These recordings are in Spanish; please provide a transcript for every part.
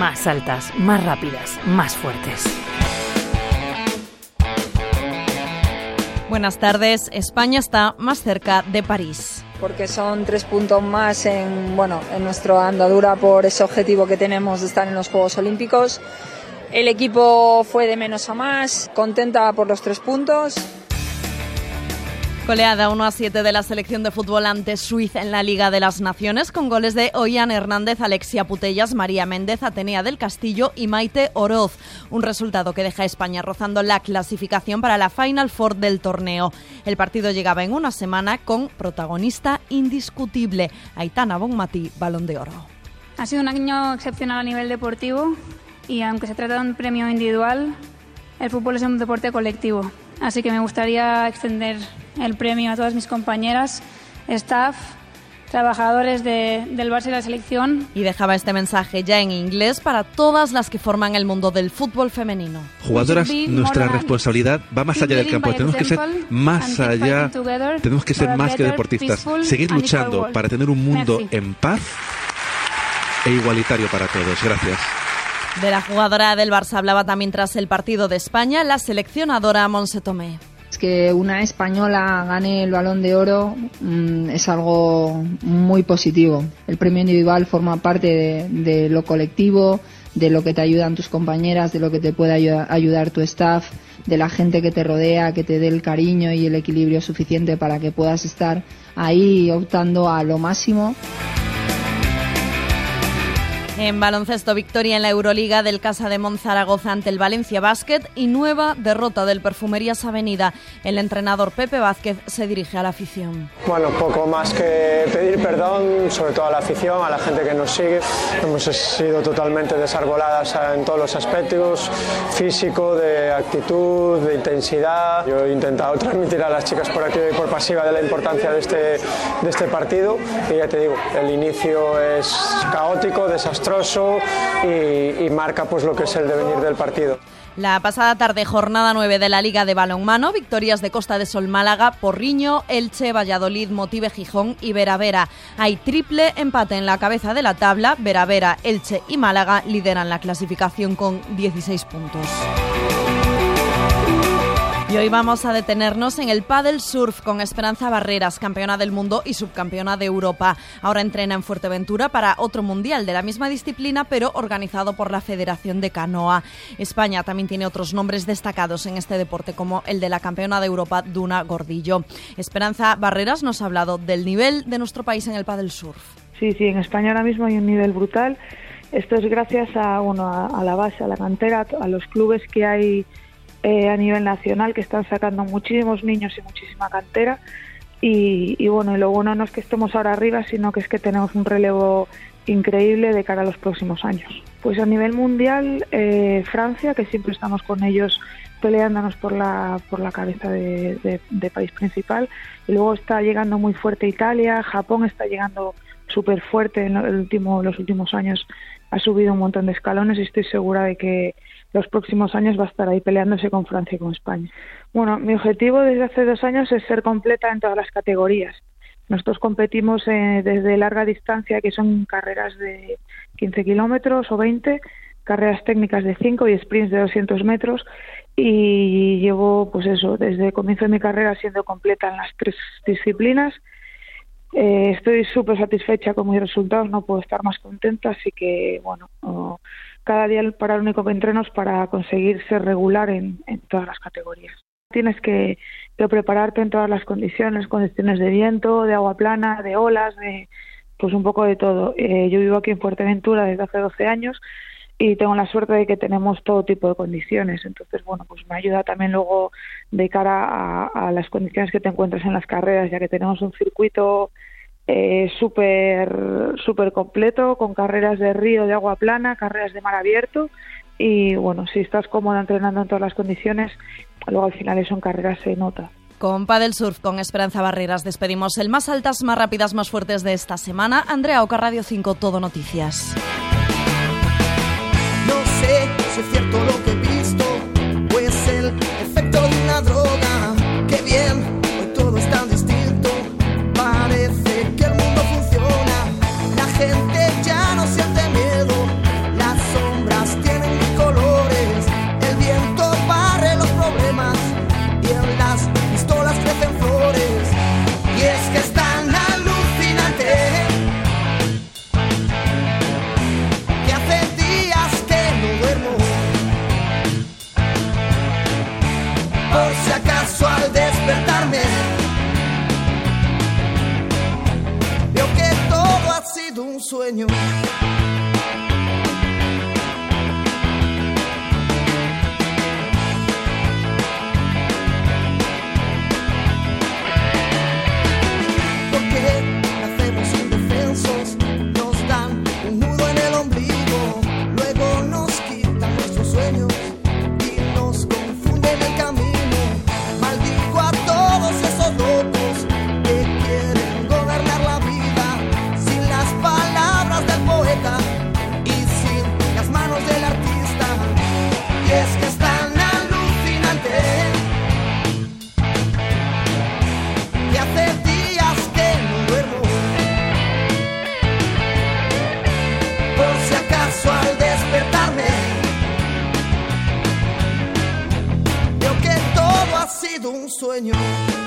más altas, más rápidas, más fuertes. Buenas tardes. España está más cerca de París. Porque son tres puntos más en, bueno, en nuestra andadura por ese objetivo que tenemos de estar en los Juegos Olímpicos. El equipo fue de menos a más, contenta por los tres puntos. Goleada 1 a 7 de la selección de fútbol ante Suiza en la Liga de las Naciones con goles de Oyan Hernández, Alexia Putellas, María Méndez, Atenea del Castillo y Maite Oroz. Un resultado que deja a España rozando la clasificación para la Final Four del torneo. El partido llegaba en una semana con protagonista indiscutible, Aitana Bonmatí, Balón de Oro. Ha sido un año excepcional a nivel deportivo y aunque se trata de un premio individual, el fútbol es un deporte colectivo. Así que me gustaría extender el premio a todas mis compañeras, staff, trabajadores del Barça y la selección. Y dejaba este mensaje ya en inglés para todas las que forman el mundo del fútbol femenino. Jugadoras, nuestra responsabilidad va más allá del campo. Tenemos que ser más allá, tenemos que ser más que deportistas. Seguir luchando para tener un mundo en paz e igualitario para todos. Gracias. De la jugadora del Barça hablaba también tras el partido de España la seleccionadora Monse Tomé. Que una española gane el balón de oro mm, es algo muy positivo. El premio individual forma parte de, lo colectivo, de lo que te ayudan tus compañeras, de lo que te puede ayudar tu staff, de la gente que te rodea, que te dé el cariño y el equilibrio suficiente para que puedas estar ahí optando a lo máximo. En baloncesto, victoria en la Euroliga del Casa de Monzaragoza ante el Valencia Basket y nueva derrota del Perfumerías Avenida. El entrenador Pepe Vázquez se dirige a la afición. Bueno, poco más que pedir perdón, sobre todo a la afición, a la gente que nos sigue. Hemos sido totalmente desarboladas en todos los aspectos, físico, de actitud, de intensidad. Yo he intentado transmitir a las chicas por activa y por pasiva de la importancia de este, de este partido y ya te digo, el inicio es caótico, desastroso y, marca pues lo que es el devenir del partido. La pasada tarde, jornada 9 de la Liga de Balonmano, victorias de Costa de Sol Málaga, Porriño, Elche, Valladolid, Motive Gijón y Veravera. Hay triple empate en la cabeza de la tabla, Veravera, Elche y Málaga lideran la clasificación con 16 puntos. Y hoy vamos a detenernos en el paddle surf con Esperanza Barreras, campeona del mundo y subcampeona de Europa. Ahora entrena en Fuerteventura para otro mundial de la misma disciplina, pero organizado por la Federación de Canoa. España también tiene otros nombres destacados en este deporte, como el de la campeona de Europa, Duna Gordillo. Esperanza Barreras nos ha hablado del nivel de nuestro país en el paddle surf. Sí, sí, en España ahora mismo hay un nivel brutal. Esto es gracias a, bueno, a la base, a la cantera, a los clubes que hay eh, a nivel nacional que están sacando muchísimos niños y muchísima cantera. Y, bueno, y lo bueno no es que estemos ahora arriba, sino que es que tenemos un relevo increíble de cara a los próximos años. Pues a nivel mundial, eh, Francia, que siempre estamos con ellos peleándonos por la, por la cabeza de, país principal, y luego está llegando muy fuerte Italia, Japón está llegando súper fuerte en el último, los últimos años, ha subido un montón de escalones y estoy segura de que los próximos años va a estar ahí peleándose con Francia y con España. Bueno, mi objetivo desde hace dos años es ser completa en todas las categorías. Nosotros competimos eh, desde larga distancia, que son carreras de 15 kilómetros o 20, carreras técnicas de 5 y sprints de 200 metros. Y llevo, pues eso, desde el comienzo de mi carrera siendo completa en las tres disciplinas. Eh, estoy súper satisfecha con mis resultados, no puedo estar más contenta, así que, bueno, cada día para el único que entrenos para conseguir ser regular en, todas las categorías. Tienes que, prepararte en todas las condiciones, condiciones de viento, de agua plana, de olas, de pues un poco de todo. Eh, yo vivo aquí en Fuerteventura desde hace 12 años y tengo la suerte de que tenemos todo tipo de condiciones. Entonces, bueno, pues me ayuda también luego de cara a las condiciones que te encuentras en las carreras, ya que tenemos un circuito eh, súper super completo, con carreras de río de agua plana, carreras de mar abierto. Y bueno, si estás cómoda entrenando en todas las condiciones, luego al final eso en carreras se nota. Con Padel Surf, con Esperanza Barreras, despedimos el más altas, más rápidas, más fuertes de esta semana. Andrea Oca, Radio 5, Todo Noticias. No sé si es cierto lo que he visto, por si acaso al despertarme. Veo que todo ha sido un sueño. Sueño.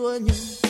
Sido un sueño.